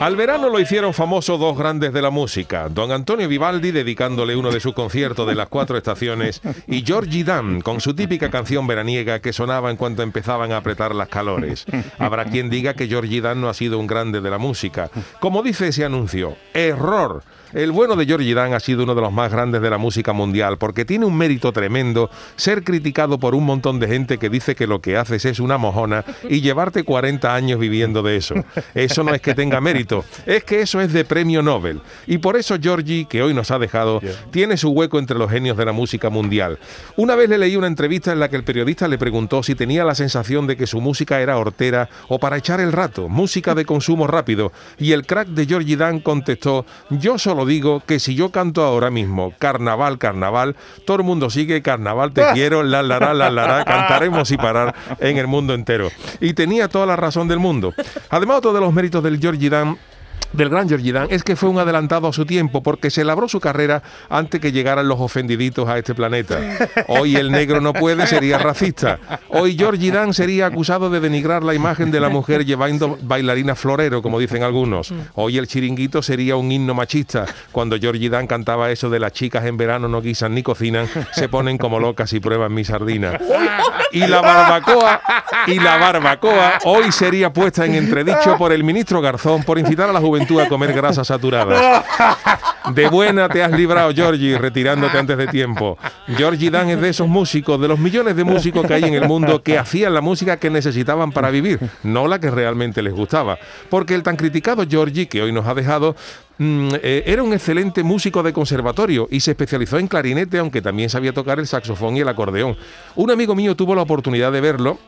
Al verano lo hicieron famoso dos grandes de la música, don Antonio Vivaldi dedicándole uno de sus conciertos de las cuatro estaciones y Georgie Dan con su típica canción veraniega que sonaba en cuanto empezaban a apretar las calores. Habrá quien diga que Georgie Dan no ha sido un grande de la música. Como dice ese anuncio, error. El bueno de Georgie Dan ha sido uno de los más grandes de la música mundial porque tiene un mérito tremendo ser criticado por un montón de gente que dice que lo que haces es una mojona y llevarte 40 años viviendo de eso. Eso no es que tenga mérito, es que eso es de premio Nobel. Y por eso Georgie, que hoy nos ha dejado, tiene su hueco entre los genios de la música mundial. Una vez le leí una entrevista en la que el periodista le preguntó si tenía la sensación de que su música era hortera o para echar el rato, música de consumo rápido. Y el crack de Georgie Dan contestó, yo solo digo que si yo canto ahora mismo carnaval, carnaval, todo el mundo sigue carnaval, te quiero, la la la la la, cantaremos y parar en el mundo entero. Y tenía toda la razón del mundo. Además, otro de los méritos del Georgie Dan del gran Georgie Dan es que fue un adelantado a su tiempo porque se labró su carrera antes que llegaran los ofendiditos a este planeta. Hoy el negro no puede sería racista. Hoy Georgie Dan sería acusado de denigrar la imagen de la mujer llevando bailarina florero, como dicen algunos. Hoy el chiringuito sería un himno machista. Cuando Georgie Dan cantaba eso de las chicas en verano no guisan ni cocinan, se ponen como locas y prueban mi sardina. Y la barbacoa, y la barbacoa hoy sería puesta en entredicho por el ministro Garzón por incitar a la juventud tú a comer grasa saturada. De buena te has librado, Georgie, retirándote antes de tiempo. Georgie Dan es de esos músicos, de los millones de músicos que hay en el mundo que hacían la música que necesitaban para vivir, no la que realmente les gustaba. Porque el tan criticado Georgie, que hoy nos ha dejado, mm, eh, era un excelente músico de conservatorio y se especializó en clarinete, aunque también sabía tocar el saxofón y el acordeón. Un amigo mío tuvo la oportunidad de verlo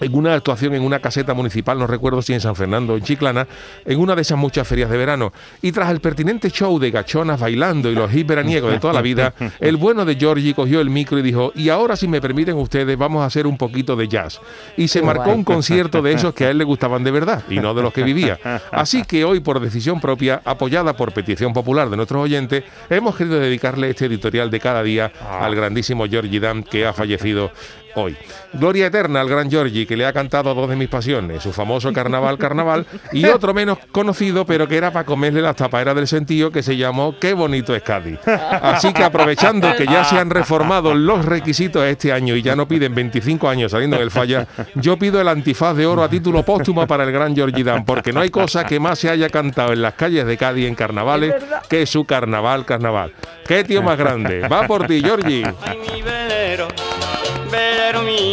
en una actuación en una caseta municipal, no recuerdo si en San Fernando o en Chiclana, en una de esas muchas ferias de verano. Y tras el pertinente show de gachonas bailando y los hits veraniegos de toda la vida, el bueno de Georgie cogió el micro y dijo, y ahora si me permiten ustedes, vamos a hacer un poquito de jazz. Y se marcó un concierto de esos que a él le gustaban de verdad y no de los que vivía. Así que hoy, por decisión propia, apoyada por petición popular de nuestros oyentes, hemos querido dedicarle este editorial de cada día al grandísimo Georgie Dan que ha fallecido hoy. Gloria eterna al gran Giorgi, que le ha cantado dos de mis pasiones, su famoso Carnaval Carnaval, y otro menos conocido, pero que era para comerle las tapaderas del sentido, que se llamó Qué bonito es Cádiz. Así que aprovechando que ya se han reformado los requisitos este año y ya no piden 25 años saliendo del falla, yo pido el antifaz de oro a título póstumo para el gran Giorgi Dan, porque no hay cosa que más se haya cantado en las calles de Cádiz en carnavales que su Carnaval Carnaval. ¿Qué tío más grande? Va por ti, Giorgi.